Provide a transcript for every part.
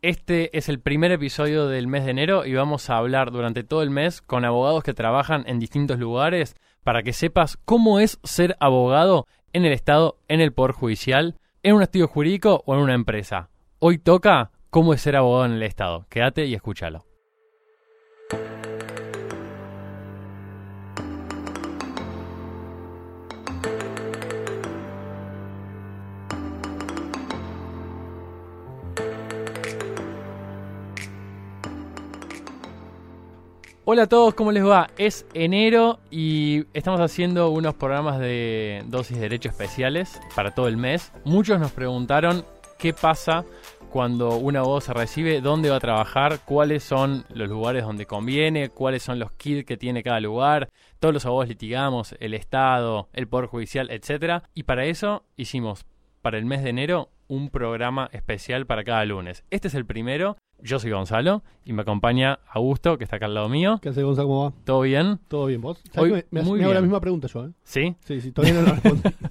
Este es el primer episodio del mes de enero y vamos a hablar durante todo el mes con abogados que trabajan en distintos lugares para que sepas cómo es ser abogado en el Estado, en el Poder Judicial, en un estudio jurídico o en una empresa. Hoy toca cómo es ser abogado en el Estado. Quédate y escúchalo. Hola a todos, ¿cómo les va? Es enero y estamos haciendo unos programas de dosis de derecho especiales para todo el mes. Muchos nos preguntaron qué pasa cuando un abogado se recibe, dónde va a trabajar, cuáles son los lugares donde conviene, cuáles son los kits que tiene cada lugar. Todos los abogados litigamos, el Estado, el Poder Judicial, etc. Y para eso hicimos para el mes de enero un programa especial para cada lunes. Este es el primero yo soy Gonzalo y me acompaña Augusto, que está acá al lado mío. ¿Qué haces, Gonzalo? ¿Cómo va? ¿Todo bien? ¿Todo bien, vos? Hoy, me, me, muy me hago la bien. misma pregunta yo, ¿eh? ¿Sí? Sí, sí, todavía no la respondí.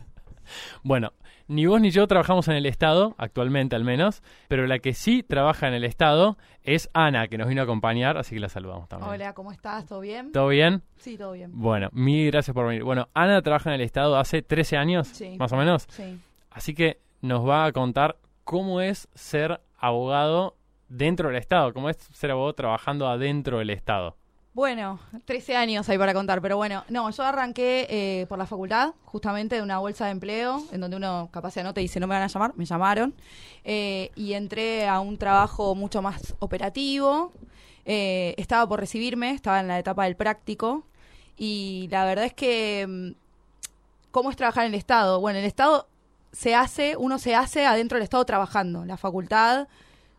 Bueno, ni vos ni yo trabajamos en el Estado, actualmente al menos, pero la que sí trabaja en el Estado es Ana, que nos vino a acompañar, así que la saludamos también. Hola, ¿cómo estás? ¿Todo bien? ¿Todo bien? Sí, todo bien. Bueno, mil gracias por venir. Bueno, Ana trabaja en el Estado hace 13 años, Sí. más o menos, Sí. así que nos va a contar cómo es ser abogado dentro del Estado, cómo es ser abogado trabajando adentro del Estado. Bueno, 13 años hay para contar, pero bueno, no, yo arranqué eh, por la facultad, justamente de una bolsa de empleo, en donde uno capaz se anota y dice no me van a llamar, me llamaron, eh, y entré a un trabajo mucho más operativo, eh, estaba por recibirme, estaba en la etapa del práctico, y la verdad es que, mm, ¿cómo es trabajar en el Estado? Bueno, el Estado se hace, uno se hace adentro del Estado trabajando, la facultad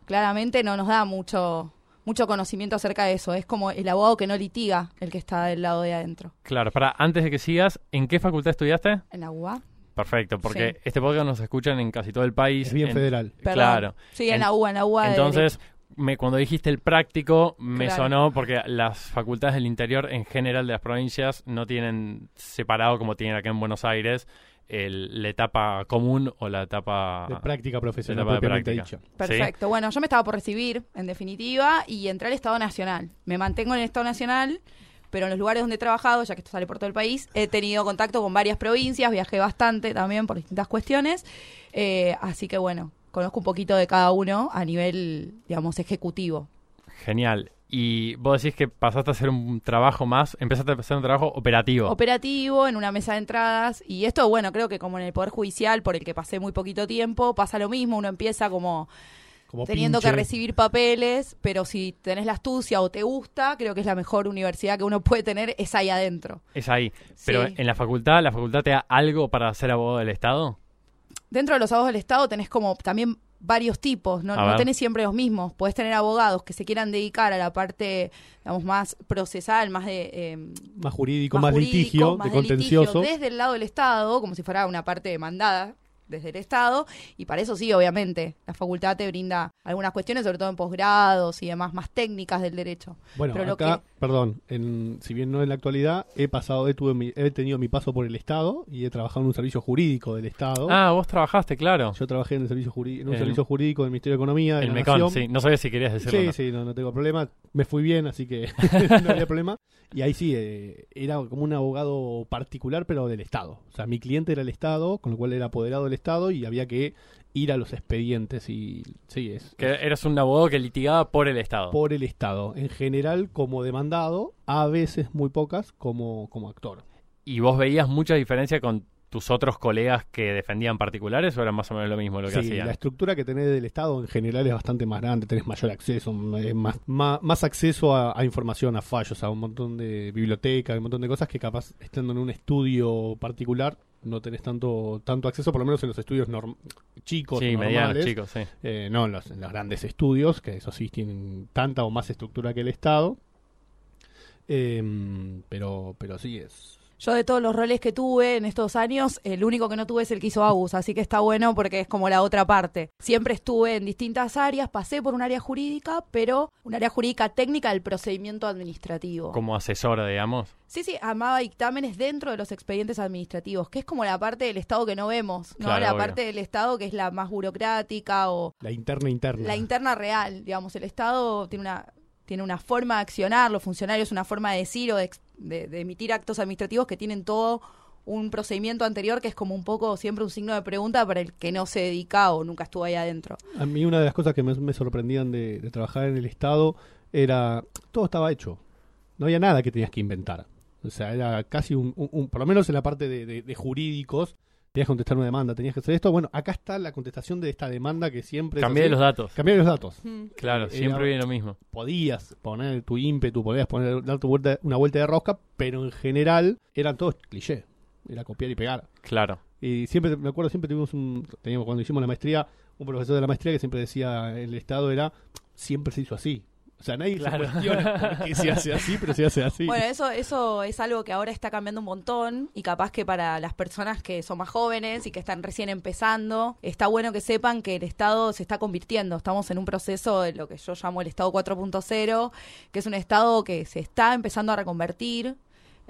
claramente no nos da mucho mucho conocimiento acerca de eso. Es como el abogado que no litiga el que está del lado de adentro. Claro, para antes de que sigas, ¿en qué facultad estudiaste? En la UBA. Perfecto, porque Sí. este podcast nos escuchan en casi todo el país. Es bien en- federal. Perdón. Claro. Sí, en, En- la UBA, en la UBA. de Entonces, me, cuando dijiste el práctico, me Claro. sonó porque las facultades del interior en general de las provincias no tienen separado como tienen acá en Buenos Aires el- la etapa común o la etapa... De práctica profesional etapa de propiamente práctica. dicho. Perfecto. Bueno, yo me estaba por recibir, en definitiva, y entré al Estado Nacional. Me mantengo en el Estado Nacional, pero en los lugares donde he trabajado, ya que esto sale por todo el país, he tenido contacto con varias provincias, viajé bastante también por distintas cuestiones. Eh, así que bueno, conozco un poquito de cada uno a nivel, digamos, ejecutivo. Genial. Y vos decís que pasaste a hacer un trabajo más, empezaste a hacer un trabajo operativo. operativo en una mesa de entradas y esto bueno creo que como en el poder judicial por el que pasé muy poquito tiempo pasa lo mismo uno empieza como Como teniendo que recibir papeles pero si tenés la astucia o te gusta creo que es la mejor universidad que uno puede tener es ahí adentro es ahí. Pero Sí. en la facultad, ¿la facultad te da algo para ser abogado del Estado? dentro de los abogados del estado tenés como también varios tipos no, no tenés siempre los mismos podés tener abogados que se quieran dedicar a la parte digamos más procesal más de eh, Más jurídico, más, jurídico, litigio, más de de litigio contencioso. desde el lado del Estado, como si fuera una parte demandada desde el Estado, y para eso sí, obviamente, la facultad te brinda algunas cuestiones, sobre todo en posgrados y demás, más técnicas del derecho. Bueno, Pero lo acá, que- perdón, en, si bien no en la actualidad, he pasado, he, tuve mi- he tenido mi paso por el Estado y he trabajado en un servicio jurídico del Estado. Ah, vos trabajaste, claro. Yo trabajé en, el servicio juri- en un El- servicio jurídico del Ministerio de Economía de El la Mecon, Nación. sí. No sabía si querías decirlo. Sí, no. sí, no, no tengo problema. Me fui bien, así que no había problema. Y ahí sí, eh, era como un abogado particular, pero del Estado. O sea, mi cliente era el Estado, con lo cual era apoderado del Estado y había que ir a los expedientes. Y sí, es Que eras un abogado que litigaba por el Estado. por el Estado. En general, como demandado, a veces muy pocas, como, como actor. ¿Y vos veías mucha diferencia con tus otros colegas que defendían particulares o era más o menos lo mismo lo que Sí, hacían? la estructura que tenés del Estado en general es bastante más grande, tenés mayor acceso, eh, más, más, más acceso a, a información, a fallos, a un montón de bibliotecas, un montón de cosas que capaz estando en un estudio particular no tenés tanto tanto acceso, por lo menos en los estudios norm- chicos, sí, o medianos, normales, chicos, sí. eh, no en los, en los grandes estudios, que eso sí tienen tanta o más estructura que el Estado. Em, pero, pero sí es. Yo de todos los roles que tuve en estos años, el único que no tuve es el que hizo Agus, así que está bueno porque es como la otra parte. Siempre estuve en distintas áreas, pasé por un área jurídica, pero un área jurídica técnica del procedimiento administrativo. Como asesora, digamos. Sí, sí, armaba dictámenes dentro de los expedientes administrativos, que es como la parte del Estado que no vemos, ¿no? Claro, la obvio. parte del Estado que es la más burocrática o La interna interna. la interna real, digamos, el Estado tiene una tiene una forma de accionar, los funcionarios una forma de decir o de, de- de emitir actos administrativos que tienen todo un procedimiento anterior que es como un poco siempre un signo de pregunta para el que no se dedica o nunca estuvo ahí adentro. A mí una de las cosas que me, me sorprendían de, trabajar en el Estado era, todo estaba hecho. No había nada que tenías que inventar. O sea, era casi un, por lo menos en la parte de jurídicos, tenías que contestar una demanda, tenías que hacer esto. Bueno, acá está la contestación de esta demanda que siempre... así. los datos. Cambié los datos. Claro, Eh, siempre era- viene lo mismo. Podías poner tu ímpetu, podías poner, dar tu vuelta, una vuelta de rosca, pero en general eran todos cliché. Era copiar y pegar. Claro. Y siempre, me acuerdo, siempre tuvimos un, teníamos cuando hicimos la maestría, un profesor de la maestría que siempre decía, el Estado era, siempre se hizo así. O sea, nadie Claro. se cuestiona por qué se hace así, pero se hace así. Bueno, eso, eso es algo que ahora está cambiando un montón y capaz que para las personas que son más jóvenes y que están recién empezando, está bueno que sepan que el Estado se está convirtiendo. Estamos en un proceso de lo que yo llamo el Estado 4.0, que es un Estado que se está empezando a reconvertir.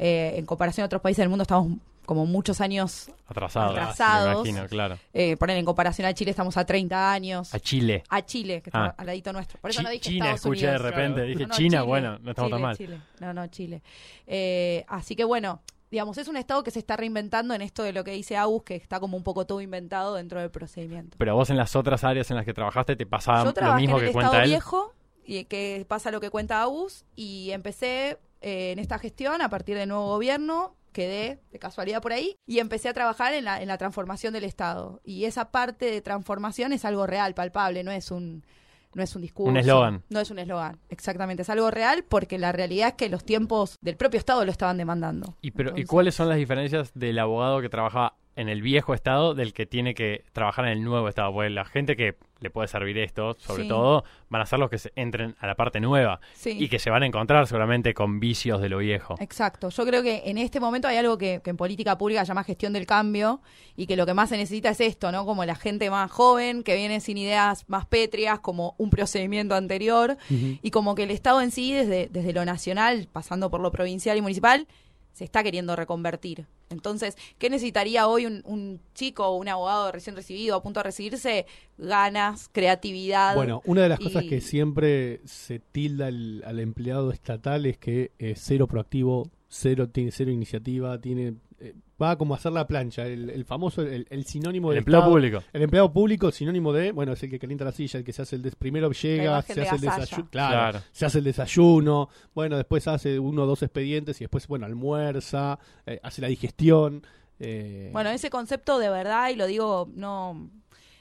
Eh, en comparación a otros países del mundo estamos como muchos años, Atrasados. Atrasados. Me imagino, claro. eh, poner en comparación a Chile estamos a 30 años. A Chile. A Chile, que está Ah. al ladito nuestro. Por eso Chi- no dije China Estados escuché de repente. Claro. Dije No, China, Chile, bueno, no estamos tan mal. Chile. No, no, Chile. Eh, así que bueno, digamos, es un estado que se está reinventando en esto de lo que dice Agus, que está como un poco todo inventado dentro del procedimiento. Pero vos en las otras áreas en las que trabajaste te pasaba Yo lo mismo en el que estado cuenta él. viejo y que pasa lo que cuenta Agus y empecé eh, en esta gestión a partir del nuevo gobierno. Quedé de casualidad por ahí y empecé a trabajar en la, en la transformación del Estado. Y esa parte de transformación es algo real, palpable, no es un, no es un discurso. Un eslogan. No es un eslogan, exactamente. Es algo real porque la realidad es que los tiempos del propio Estado lo estaban demandando. ¿Y, pero, ¿Y cuáles son las diferencias del abogado que trabajaba en el viejo estado del que tiene que trabajar en el nuevo estado? Porque la gente que le puede servir esto, sobre Sí. todo, van a ser los que se entren a la parte nueva Sí. y que se van a encontrar seguramente con vicios de lo viejo. Exacto. Yo creo que en este momento hay algo que, que en política pública se llama gestión del cambio y que lo que más se necesita es esto, ¿no? Como la gente más joven que viene sin ideas más pétreas, como un procedimiento anterior y como que el Estado en sí, desde, desde lo nacional, pasando por lo provincial y municipal, se está queriendo reconvertir. Entonces, ¿qué necesitaría hoy un, un chico o un abogado recién recibido, a punto de recibirse? Ganas, creatividad. Bueno, una de las cosas que siempre se tilda al, al empleado estatal es que es cero proactivo, cero tiene cero iniciativa, tiene va como a hacer la plancha, el, el famoso, el, el sinónimo El del empleo Estado. público. El empleado público, sinónimo de, bueno, es el que calienta la silla, el que se hace el des, primero llega, se de hace el desayuno, claro, Claro. se hace el desayuno, bueno, después hace uno o dos expedientes y después, bueno, almuerza, eh, hace la digestión. eh, Bueno, ese concepto de verdad, y lo digo no,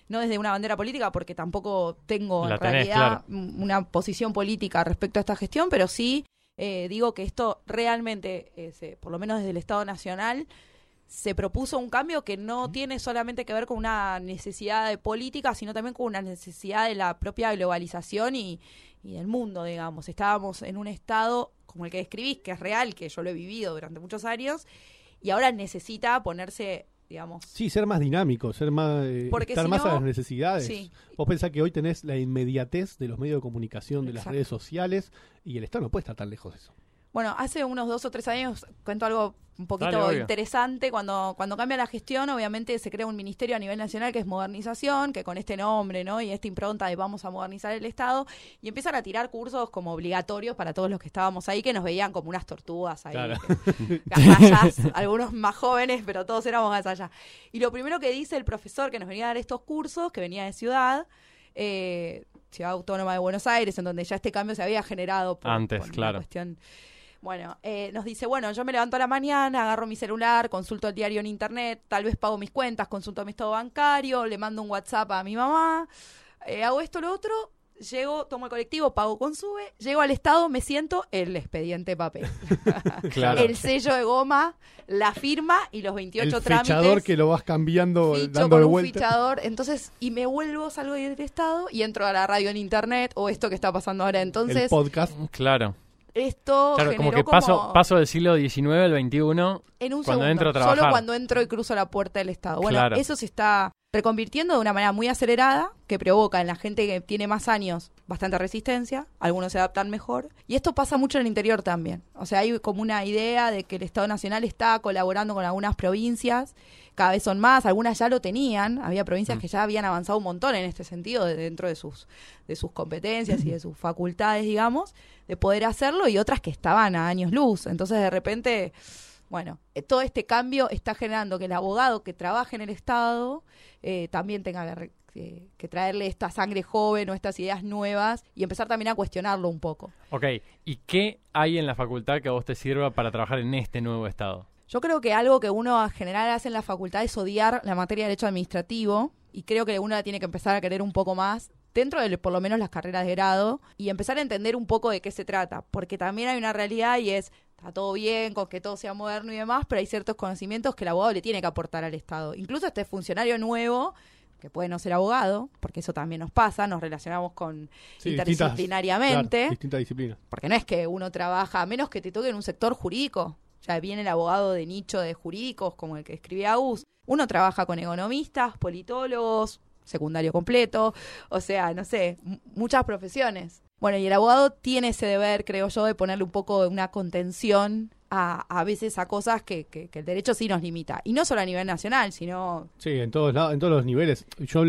no desde una bandera política, porque tampoco tengo La en tenés, realidad una posición política respecto a esta gestión, pero sí eh, digo que esto realmente, eh, por lo menos desde el Estado Nacional, se propuso un cambio que no tiene solamente que ver con una necesidad de política, sino también con una necesidad de la propia globalización y, y del mundo, digamos. Estábamos en un estado como el que describís, que es real, que yo lo he vivido durante muchos años, y ahora necesita ponerse, digamos, Sí, ser más dinámico, ser más, eh, estar si más a las necesidades. sí. Vos pensás que hoy tenés la inmediatez de los medios de comunicación, de las redes sociales, y el Estado no puede estar tan lejos de eso. Bueno, hace unos dos o tres años cuento algo un poquito Dale, interesante. Cuando, cuando cambia la gestión, obviamente se crea un ministerio a nivel nacional que es modernización, que con este nombre, ¿no? Y esta impronta de vamos a modernizar el Estado, y empiezan a tirar cursos como obligatorios para todos los que estábamos ahí, que nos veían como unas tortugas ahí. Claro. que- gazallas, algunos más jóvenes, pero todos éramos gazallas. Y lo primero que dice el profesor que nos venía a dar estos cursos, que venía de ciudad, eh, Ciudad Autónoma de Buenos Aires, en donde ya este cambio se había generado por, Antes, por una claro. cuestión. Bueno, eh, nos dice, bueno, yo me levanto a la mañana, agarro mi celular, consulto el diario en internet, tal vez pago mis cuentas, consulto mi estado bancario, le mando un WhatsApp a mi mamá, eh, hago esto, lo otro, llego, tomo el colectivo, pago con sube, llego al estado, me siento, el expediente papel. Claro. El sello de goma, la firma y los 28 el trámites. fichador que lo vas cambiando, Ficho dando con de un vuelta. fichador, entonces, y me vuelvo, salgo del estado y entro a la radio en internet o esto que está pasando ahora. el Entonces, podcast. Claro. Esto Claro, generó como que paso, paso del siglo XIX al XXI. en un cuando segundo, entro a trabajar. solo cuando entro y cruzo la puerta del Estado. Bueno, Claro. eso se está reconvirtiendo de una manera muy acelerada, que provoca en la gente que tiene más años bastante resistencia, algunos se adaptan mejor, y esto pasa mucho en el interior también. O sea, hay como una idea de que el Estado Nacional está colaborando con algunas provincias, cada vez son más, algunas ya lo tenían, había provincias Mm. que ya habían avanzado un montón en este sentido, de- dentro de sus, de sus competencias y de sus facultades, digamos, de poder hacerlo, y otras que estaban a años luz. Entonces, de repente, bueno, eh, todo este cambio está generando que el abogado que trabaje en el Estado eh, también tenga que, que- que traerle esta sangre joven o estas ideas nuevas y empezar también a cuestionarlo un poco. Ok, ¿y qué hay en la facultad que a vos te sirva para trabajar en este nuevo estado? Yo creo que algo que uno en general hace en la facultad es odiar la materia de derecho administrativo y creo que uno la tiene que empezar a querer un poco más dentro de por lo menos las carreras de grado y empezar a entender un poco de qué se trata, porque también hay una realidad y es está todo bien con que todo sea moderno y demás, pero hay ciertos conocimientos que el abogado le tiene que aportar al Estado. Incluso este funcionario nuevo que puede no ser abogado, porque eso también nos pasa, nos relacionamos con Sí, interdisciplinariamente, Claro, distintas disciplinas. porque no es que uno trabaja, a menos que te toque en un sector jurídico. Ya viene el abogado de nicho de jurídicos, como el que escribía US. Uno trabaja con economistas, politólogos, secundario completo, o sea, no sé, muchas profesiones. Bueno, y el abogado tiene ese deber, creo yo, de ponerle un poco de una contención a, a veces a cosas que, que- que el derecho sí nos limita. Y no solo a nivel nacional, sino Sí, en todos lados, en todos los niveles. Yo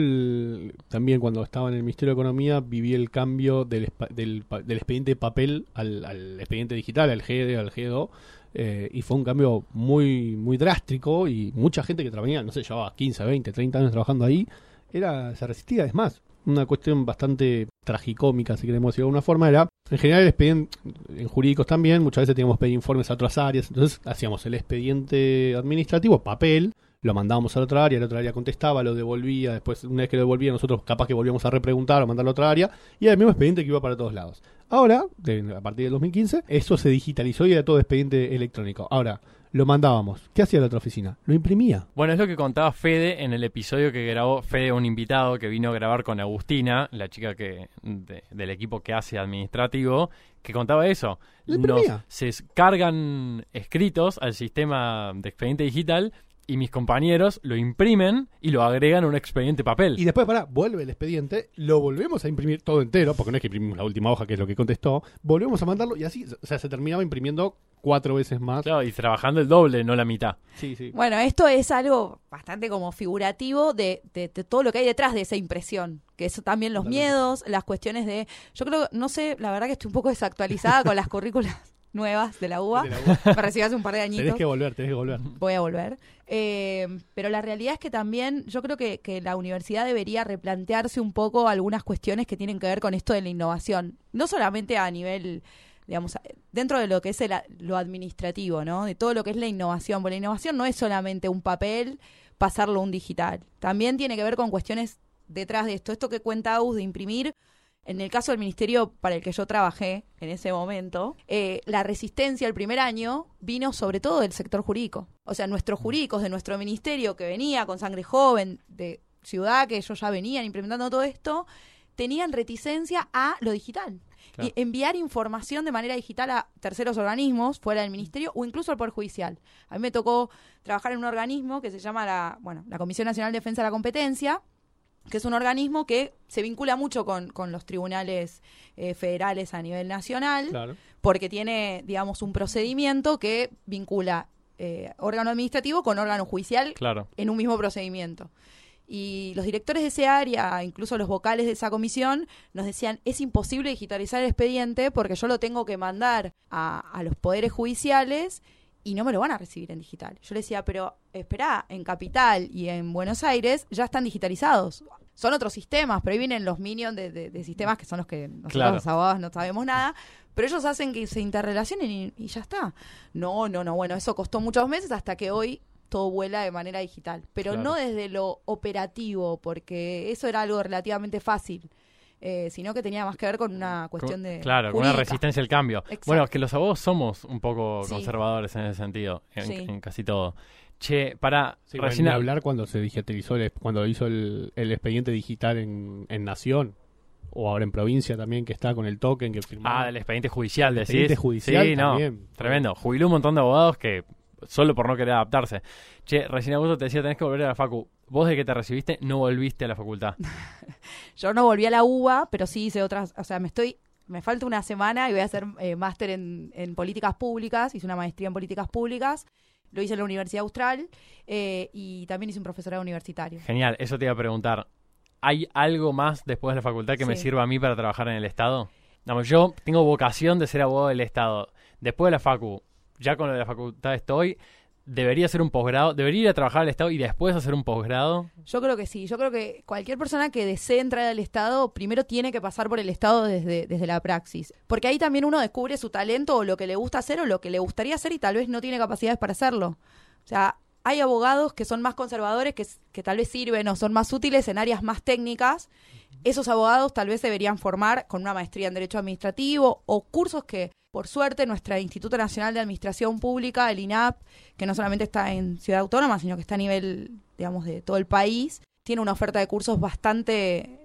también cuando estaba en el Ministerio de Economía viví el cambio del, del, expediente papel al, al expediente digital, al GD, al GDO, eh, y fue un cambio muy muy drástico y mucha gente que trabajaba, no sé, llevaba 15, 20, 30 años trabajando ahí, era se resistía. Es más, una cuestión bastante tragicómica, si queremos decirlo de alguna forma, era, en general el expediente, en jurídicos también, muchas veces teníamos que pedir informes a otras áreas, entonces hacíamos el expediente administrativo, papel, lo mandábamos a la otra área, la otra área contestaba, lo devolvía, después una vez que lo devolvía nosotros capaz que volvíamos a repreguntar o mandarlo a otra área, y era el mismo expediente que iba para todos lados. Ahora, de- a partir del 2015, eso se digitalizó y era todo expediente electrónico. Ahora, lo mandábamos. ¿Qué hacía la otra oficina? Lo imprimía. Bueno, es lo que contaba Fede en el episodio que grabó Fede, un invitado que vino a grabar con Agustina, la chica que de- del equipo que hace administrativo, que contaba eso. Lo Nos, imprimía. se cargan escritos al sistema de expediente digital y mis compañeros lo imprimen y lo agregan a un expediente papel. Y después, para, vuelve el expediente, lo volvemos a imprimir todo entero, porque no es que imprimimos la última hoja, que es lo que contestó, volvemos a mandarlo y así, o sea, se terminaba imprimiendo cuatro veces más. Claro, y trabajando el doble, no la mitad. Sí, sí. Bueno, esto es algo bastante como figurativo de, de- de todo lo que hay detrás de esa impresión. Que eso también los Totalmente. miedos, las cuestiones de... Yo creo, no sé, la verdad que estoy un poco desactualizada con las currículas nuevas de la UBA. De la UBA. Me recibí hace un par de Tenés añitos. que volver, tenés que volver. Voy a volver. Eh, pero la realidad es que también yo creo que, que la universidad debería replantearse un poco algunas cuestiones que tienen que ver con esto de la innovación. No solamente a nivel, digamos, dentro de lo que es el lo administrativo, ¿no? De todo lo que es la innovación. Porque la innovación no es solamente un papel, pasarlo a un digital. También tiene que ver con cuestiones detrás de esto. Esto que cuenta Aus de imprimir. En el caso del ministerio para el que yo trabajé en ese momento, eh, la resistencia el primer año vino sobre todo del sector jurídico. O sea, nuestros jurídicos de nuestro ministerio que venía con sangre joven de ciudad, que ellos ya venían implementando todo esto, tenían reticencia a lo digital. Claro. Y enviar información de manera digital a terceros organismos fuera del ministerio o incluso al Poder Judicial. A mí me tocó trabajar en un organismo que se llama la, bueno, la Comisión Nacional de Defensa de la Competencia, que es un organismo que se vincula mucho con, con los tribunales eh, federales a nivel nacional, Claro. porque tiene, digamos, un procedimiento que vincula eh, órgano administrativo con órgano judicial Claro. en un mismo procedimiento. Y los directores de ese área, incluso los vocales de esa comisión, nos decían, es imposible digitalizar el expediente porque yo lo tengo que mandar a, a los poderes judiciales y no me lo van a recibir en digital. Yo le decía, pero espera, en Capital y en Buenos Aires ya están digitalizados. Son otros sistemas, pero ahí vienen los minions de, de- de sistemas que son los que nosotros Claro. los abogados no sabemos nada, pero ellos hacen que se interrelacionen y, y ya está. No, no, no, bueno, eso costó muchos meses hasta que hoy todo vuela de manera digital, pero Claro. no desde lo operativo, porque eso era algo relativamente fácil, eh, sino que tenía más que ver con una cuestión de... Claro, con una resistencia al cambio. Exacto. Bueno, que los abogados somos un poco Sí. conservadores en ese sentido, en, Sí. en casi todo. Che, para Sí, bueno, hablar cuando se digitalizó, el- cuando hizo el, el expediente digital en, en Nación. o ahora en provincia también, que está con el token que firmó. Ah, del expediente judicial, decís. expediente judicial sí, no, también. tremendo. Jubiló un montón de abogados que solo por no querer adaptarse. Che, recién Augusto te decía, tenés que volver a la facu. Vos de que te recibiste no volviste a la facultad. Yo no volví a la UBA, pero sí hice otras, o sea, me estoy, me falta una semana y voy a hacer eh, máster en, en políticas públicas, hice una maestría en políticas públicas, lo hice en la Universidad Austral eh, y también hice un profesorado universitario. Genial, eso te iba a preguntar. ¿Hay algo más después de la facultad que me sirva a mí para trabajar en el Estado? Vamos, yo tengo vocación de ser abogado del Estado. Después de la facu, ya con lo de la facultad estoy, debería hacer un posgrado, debería ir a trabajar al Estado y después hacer un posgrado. Yo creo que sí, yo creo que cualquier persona que desee entrar al Estado, primero tiene que pasar por el Estado desde, desde la praxis. Porque ahí también uno descubre su talento o lo que le gusta hacer o lo que le gustaría hacer y tal vez no tiene capacidades para hacerlo. O sea, hay abogados que son más conservadores, que, que tal vez sirven o son más útiles en áreas más técnicas. Esos abogados tal vez deberían formar con una maestría en Derecho Administrativo o cursos que, por suerte, nuestro Instituto Nacional de Administración Pública, el INAP, que no solamente está en Ciudad Autónoma, sino que está a nivel, digamos, de todo el país, tiene una oferta de cursos bastante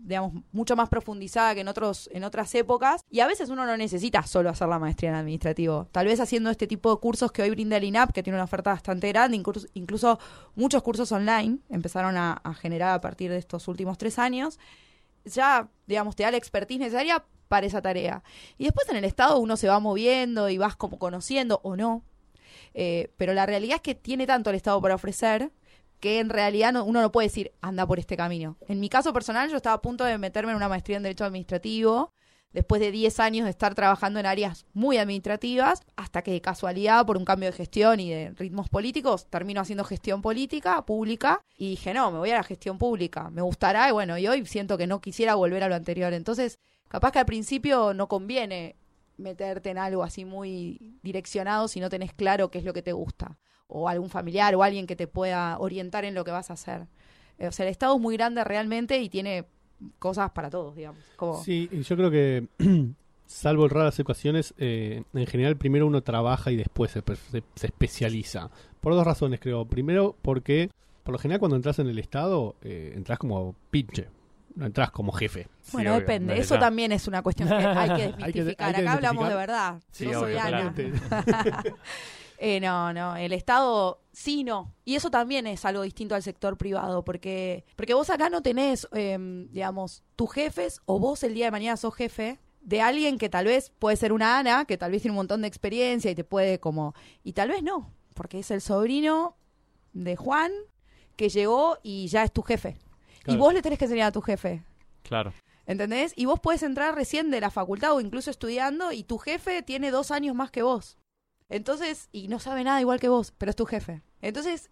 digamos, mucho más profundizada que en otros, en otras épocas. Y a veces uno no necesita solo hacer la maestría en administrativo. Tal vez haciendo este tipo de cursos que hoy brinda el INAP, que tiene una oferta bastante grande, incluso, incluso muchos cursos online empezaron a, a generar a partir de estos últimos tres años, ya, digamos, te da la expertise necesaria para esa tarea. Y después en el Estado uno se va moviendo y vas como conociendo o no. Eh, pero la realidad es que tiene tanto el Estado para ofrecer que en realidad no- uno no puede decir anda por este camino. En mi caso personal yo estaba a punto de meterme en una maestría en Derecho Administrativo después de 10 años de estar trabajando en áreas muy administrativas, hasta que de casualidad, por un cambio de gestión y de ritmos políticos, termino haciendo gestión política, pública, y dije, no, me voy a la gestión pública, me gustará, y bueno, y hoy siento que no quisiera volver a lo anterior. Entonces, capaz que al principio no conviene meterte en algo así muy direccionado si no tenés claro qué es lo que te gusta, o algún familiar o alguien que te pueda orientar en lo que vas a hacer. Eh, O sea, el Estado es muy grande realmente y tiene cosas para todos, digamos. Como, Sí, y yo creo que, salvo raras ocasiones, eh, en general primero uno trabaja y después se, se- se especializa. Por dos razones, creo. Primero, porque por lo general cuando entras en el Estado, eh, entras como pinche, no entras como jefe. Bueno, depende. Eso también es una cuestión que hay que Hay que- desmitificar. hay que Acá hablamos de verdad. Sí, Yo soy Ana. Eh, no, no, el Estado sí, no. Y eso también es algo distinto al sector privado, porque, porque vos acá no tenés, em, digamos, tus jefes o vos el día de mañana sos jefe de alguien que tal vez puede ser una Ana, que tal vez tiene un montón de experiencia y te puede como... Y tal vez no, porque es el sobrino de Juan que llegó y ya es tu jefe. Y Claro. vos le tenés que enseñar a tu jefe. Claro. ¿Entendés? Y vos puedes entrar recién de la facultad o incluso estudiando y tu jefe tiene dos años más que vos. Entonces, y no sabe nada igual que vos, pero es tu jefe. Entonces,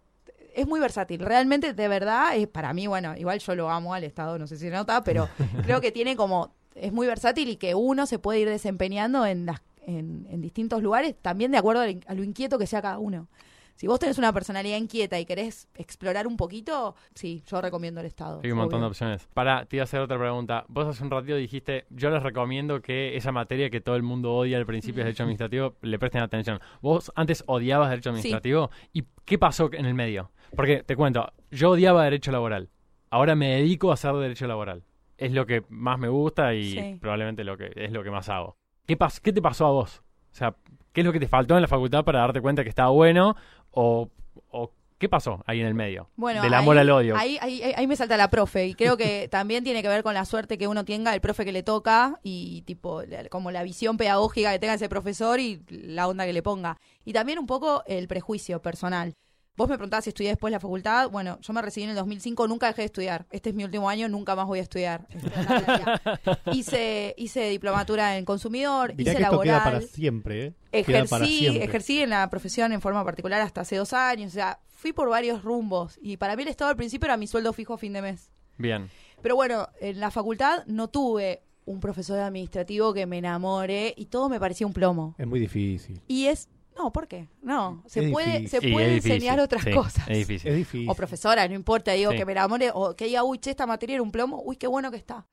es muy versátil. Realmente, de verdad, es para mí, bueno, igual yo lo amo al Estado, no sé si se nota, pero creo que tiene como, es muy versátil y que uno se puede ir desempeñando en, las, en, en distintos lugares, también de acuerdo a lo inquieto que sea cada uno. Si vos tenés una personalidad inquieta y querés explorar un poquito, sí, yo recomiendo el Estado. Hay un montón de opciones. Para, te iba a hacer otra pregunta. Vos hace un ratito dijiste, yo les recomiendo que esa materia que todo el mundo odia al principio es derecho administrativo, le presten atención. Vos antes odiabas derecho administrativo. ¿Y qué pasó en el medio? Porque te cuento, yo odiaba derecho laboral. Ahora me dedico a hacer derecho laboral. Es lo que más me gusta y Sí. probablemente lo que es lo que más hago. ¿Qué, pas ¿Qué te pasó a vos? O sea, ¿qué es lo que te faltó en la facultad para darte cuenta que estaba bueno? ¿O, o qué pasó ahí en el medio? Bueno, Del amor ahí- al odio. Ahí, ahí, ahí- ahí me salta la profe y creo que también tiene que ver con la suerte que uno tenga, el profe que le toca y tipo como la visión pedagógica que tenga ese profesor y la onda que le ponga. Y también un poco el prejuicio personal. Vos me preguntabas si estudié después la facultad. Bueno, yo me recibí en el 2005, nunca dejé de estudiar. Este es mi último año, nunca más voy a estudiar. Hice, hice diplomatura en consumidor, Mirá hice que esto laboral. queda para siempre, ¿eh? Queda para Ejercí, siempre. ejercí en la profesión en forma particular hasta hace dos años. O sea, fui por varios rumbos. Y para mí el Estado al principio era mi sueldo fijo a fin de mes. Bien. Pero bueno, en la facultad no tuve un profesor administrativo que me enamore y todo me parecía un plomo. Es muy difícil. Y es... No, ¿por qué? No, se Es puede, difícil. se puede difícil, enseñar otras sí, cosas. Es difícil. Es difícil. O profesora, no importa, digo, Sí. que me enamore o que diga, uy, che, esta materia era un plomo, uy, qué bueno que está.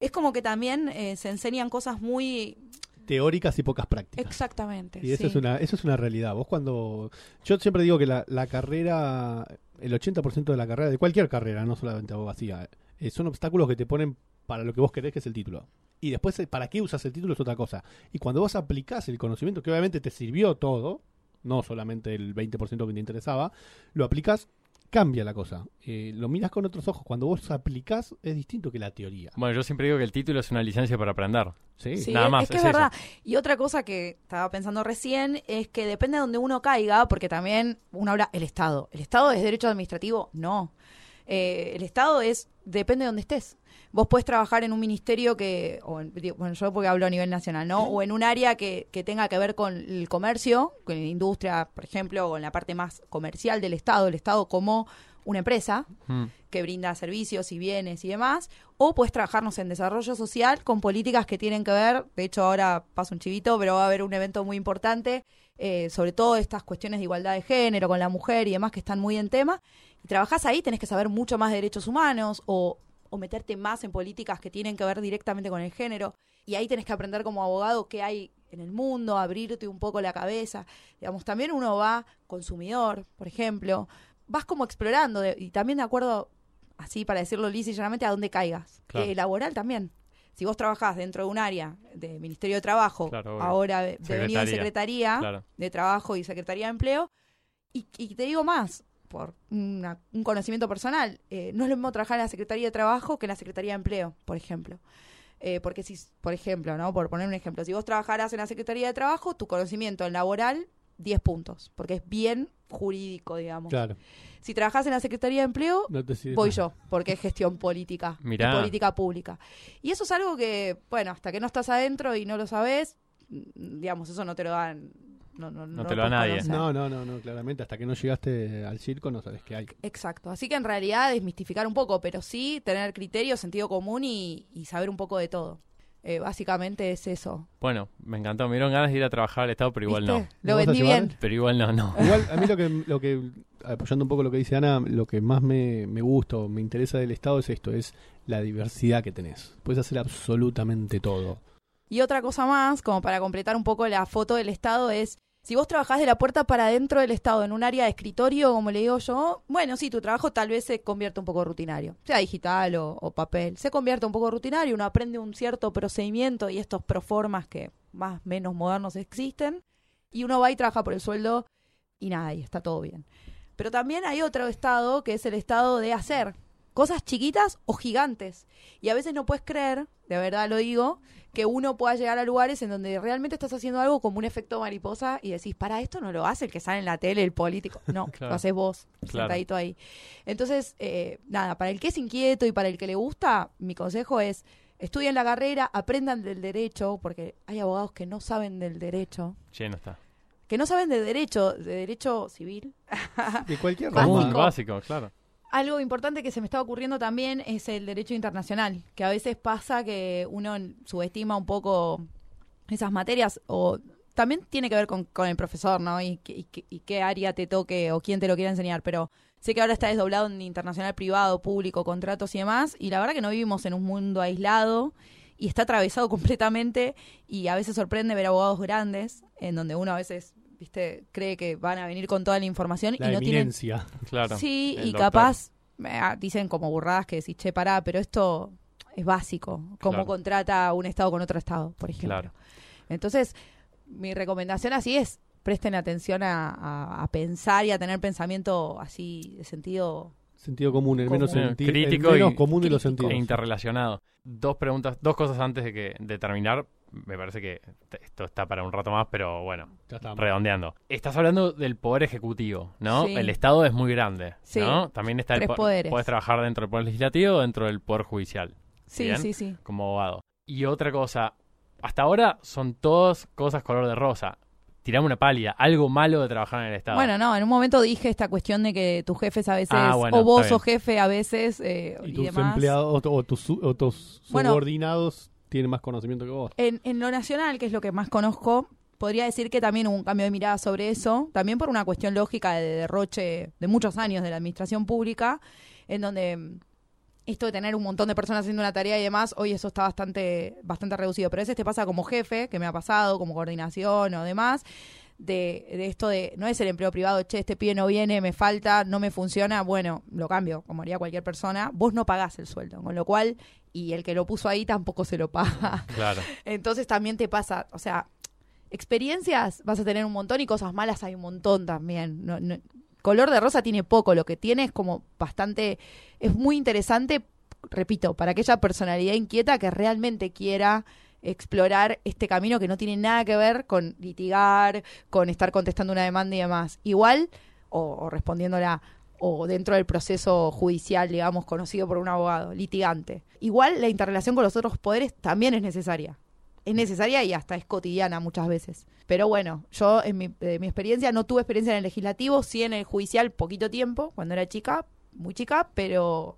Es como que también eh, se enseñan cosas muy... Teóricas y pocas prácticas. Exactamente. Y eso, sí. es una, eso es una realidad. Vos cuando... Yo siempre digo que la, la carrera, el 80% de la carrera, de cualquier carrera, no solamente abogacía, eh, son obstáculos que te ponen para lo que vos querés, que es el título. Y después, eh, para qué usas el título es otra cosa. Y cuando vos aplicás el conocimiento, que obviamente te sirvió todo, no solamente el 20% que te interesaba, lo aplicás, cambia la cosa. Eh, lo miras con otros ojos. Cuando vos aplicás, es distinto que la teoría. Bueno, yo siempre digo que el título es una licencia para aprender. Sí. Sí, Nada es- más, es que es es verdad. Y otra cosa que estaba pensando recién es que depende de donde uno caiga, porque también uno habla el Estado. ¿El Estado es derecho administrativo? No. Eh, el Estado es, depende de donde estés. Vos podés trabajar en un ministerio que, o en- bueno, yo porque hablo a nivel nacional, ¿no? O en un área que, que tenga que ver con el comercio, con la industria, por ejemplo, o en la parte más comercial del Estado, el Estado como una empresa, Mm. que brinda servicios y bienes y demás, o puedes trabajarnos en desarrollo social con políticas que tienen que ver, de hecho ahora paso un chivito, pero va a haber un evento muy importante, eh, sobre todo estas cuestiones de igualdad de género con la mujer y demás que están muy en tema, y trabajás ahí, tenés que saber mucho más de derechos humanos o, o meterte más en políticas que tienen que ver directamente con el género, y ahí tenés que aprender como abogado qué hay en el mundo, abrirte un poco la cabeza, digamos, también uno va consumidor, por ejemplo, vas como explorando de- y también de acuerdo, así para decirlo lisa y llanamente, a dónde caigas. Claro. Eh, laboral también. Si vos trabajás dentro de un área de Ministerio de Trabajo, Claro, ahora de- Secretaría. Secretaría Claro. de Trabajo y Secretaría de Empleo, y, y te digo más, por una- un conocimiento personal, eh, no es lo mismo trabajar en la Secretaría de Trabajo que en la Secretaría de Empleo, por ejemplo. Eh, porque si, por ejemplo, ¿no? Por poner un ejemplo, si vos trabajaras en la Secretaría de Trabajo, tu conocimiento en laboral, 10 puntos, porque es bien jurídico, digamos. Claro. Si trabajás en la Secretaría de Empleo, No te sirve voy yo, porque es gestión política, y Mirá. política pública. Y eso es algo que, bueno, hasta que no estás adentro y no lo sabes, mm, digamos, eso no te lo dan. No, no, No te lo da nadie. conocer. No, no, no, no, claramente. Hasta que no llegaste al circo no sabes qué hay. Exacto. Así que en realidad desmistificar un poco, pero sí tener criterio, sentido común y, y saber un poco de todo. Eh, básicamente es eso. Bueno, me encantó. Me dieron ganas de ir a trabajar al Estado, pero igual ¿Viste? no. Lo ¿Lo vas a vendí bien. Pero igual no, no. Igual, a mí lo que, lo que, apoyando un poco lo que dice Ana, lo que más me, me gusta o me interesa del Estado es esto, es la diversidad que tenés. Puedes hacer absolutamente todo. Y otra cosa más, como para completar un poco la foto del Estado, es si vos trabajás de la puerta para adentro del Estado en un área de escritorio, como le digo yo, bueno, sí, tu trabajo tal vez se convierta un poco rutinario, sea digital o, papel, se convierte un poco rutinario, uno aprende un cierto procedimiento y estos proformas que más menos modernos existen, y uno va y trabaja por el sueldo y nada, y está todo bien. Pero también hay otro estado que es el estado de hacer cosas chiquitas o gigantes. Y a veces no puedes creer, de verdad lo digo, que uno pueda llegar a lugares en donde realmente estás haciendo algo como un efecto mariposa y decís, para esto no lo hace el que sale en la tele, el político. No, Claro. lo haces vos, Claro. sentadito ahí. Entonces, eh, nada, para el que es inquieto y para el que le gusta, mi consejo es, estudien la carrera, aprendan del derecho, porque hay abogados que no saben del derecho, Lleno está. que no saben de derecho, de derecho civil, De cualquier Básico. Rama. básico, claro. Algo importante que se me está ocurriendo también es el derecho internacional, que a veces pasa que uno subestima un poco esas materias o también tiene que ver con, con el profesor, ¿no? Y, y y qué área te toque o quién te lo quiera enseñar, pero sé que ahora está desdoblado en internacional privado, público, contratos y demás, y la verdad que no vivimos en un mundo aislado y está atravesado completamente y a veces sorprende ver abogados grandes en donde uno a veces, viste, cree que van a venir con toda la información La y no tienen. Claro. Sí, El y doctor. capaz eh, dicen como burradas que decís, che, pará, pero esto es básico. Cómo Claro. contrata un Estado con otro Estado, por ejemplo. Claro. Entonces, mi recomendación así es, presten atención a, a- a pensar y a tener pensamiento así de sentido... Sentido común, el menos, Común. Crítico el menos y- común de los sentidos. E interrelacionado. Dos preguntas, dos cosas antes de que de terminar. Me parece que esto está para un rato más, pero bueno, Ya redondeando. Estás hablando del poder ejecutivo, ¿no? Sí. El Estado es muy grande, Sí. ¿no? También está el Tres po- poderes. Puedes trabajar dentro del poder legislativo o dentro del poder judicial, Sí, Bien. sí, sí. como abogado. Y otra cosa, hasta ahora son todas cosas color de rosa. Tirame una pálida, algo malo de trabajar en el Estado. Bueno, no, en un momento dije esta cuestión de que tus jefes a veces, Ah, bueno, o vos sos jefe a veces, eh, Y y, tus demás. empleados o, o tus, su- o tus Bueno. subordinados tienen más conocimiento que vos. En, en lo nacional, que es lo que más conozco, podría decir que también hubo un cambio de mirada sobre eso, también por una cuestión lógica de derroche de muchos años de la administración pública, en donde mm, esto de tener un montón de personas haciendo una tarea y demás, hoy eso está bastante, bastante reducido. Pero a veces te pasa como jefe, que me ha pasado, como coordinación o demás, de, de esto de, no es el empleo privado, che, este pie no viene, me falta, no me funciona, bueno, lo cambio, como haría cualquier persona, vos no pagás el sueldo, con lo cual, y el que lo puso ahí tampoco se lo paga. Claro. Entonces también te pasa, o sea, experiencias vas a tener un montón y cosas malas hay un montón también. No, no- color de rosa tiene poco, lo que tiene es como bastante, es muy interesante, repito, para aquella personalidad inquieta que realmente quiera explorar este camino que no tiene nada que ver con litigar, con estar contestando una demanda y demás. Igual, o, o respondiéndola, o dentro del proceso judicial, digamos, conocido por un abogado, litigante. Igual la interrelación con los otros poderes también es necesaria. Es necesaria y hasta es cotidiana muchas veces. Pero bueno, yo en mi, de mi experiencia no tuve experiencia en el legislativo, sí en el judicial poquito tiempo, cuando era chica, muy chica, pero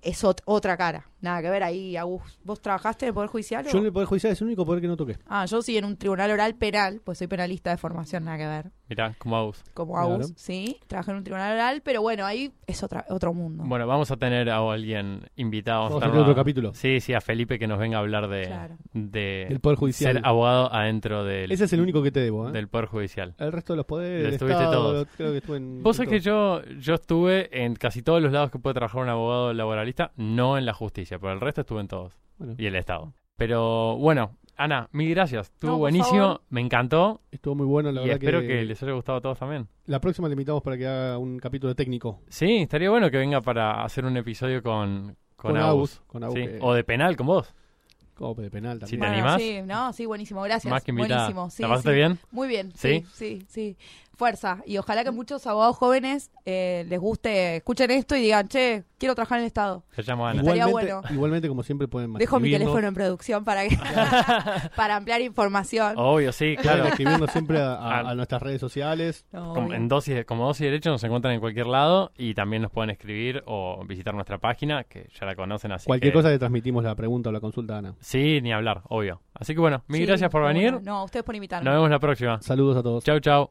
es ot- otra cara. Nada que ver ahí, Agus. ¿Vos trabajaste en el Poder Judicial? o- Yo en el Poder Judicial es el único poder que no toqué. Ah, yo sí en un tribunal oral penal, pues soy penalista de formación, nada que ver. Mirá, como Agus. Como Claro. Agus, sí. Trabajé en un tribunal oral, pero bueno, ahí es otra, otro mundo. Bueno, vamos a tener a alguien invitado. Vamos a tener otro a- capítulo. Sí, sí, a Felipe que nos venga a hablar de, Claro. de Del Poder Judicial. ser abogado adentro del, Ese es el único que te debo, ¿eh? del Poder Judicial. El resto de los poderes, Lo el estuviste Estado, todos. creo que estuve en... Vos sabés que yo, yo estuve en casi todos los lados que puede trabajar un abogado laboralista, no en la justicia, pero el resto estuve en todos. Bueno, Y el Estado. Pero bueno, Ana, mil gracias. Estuvo No, por buenísimo, favor. me encantó. estuvo muy bueno, la y verdad espero que... que... les haya gustado a todos también. La próxima le invitamos para que haga un capítulo técnico. Sí, estaría bueno que venga para hacer un episodio con, con, Con Agus. Agus, con Agus Sí, que- O de penal con vos. Como de penal Si también. te Bueno, animás. Sí, no, sí, buenísimo, gracias. Más que invitada. Buenísimo, sí, ¿La pasaste sí. bien? Muy bien, ¿Sí? sí, sí, sí. Fuerza. Y ojalá que muchos abogados jóvenes eh, les guste, escuchen esto y digan, che, quiero trabajar en el Estado. Se llama Igualmente, bueno. igualmente, como siempre, pueden Dejo mi teléfono en producción para que para ampliar información. Obvio, sí, claro. escribirnos siempre a, a- Ah. a nuestras redes sociales. Como, en dosis, como dosis de derecho nos encuentran en cualquier lado y también nos pueden escribir o visitar nuestra página, que ya la conocen así Cualquier que- cosa le transmitimos la pregunta o la consulta Ana. Sí, ni hablar, obvio. Así que bueno, mil Sí, gracias por venir. No, a ustedes por invitarme. Nos vemos la próxima. Saludos a todos. Chau, chau.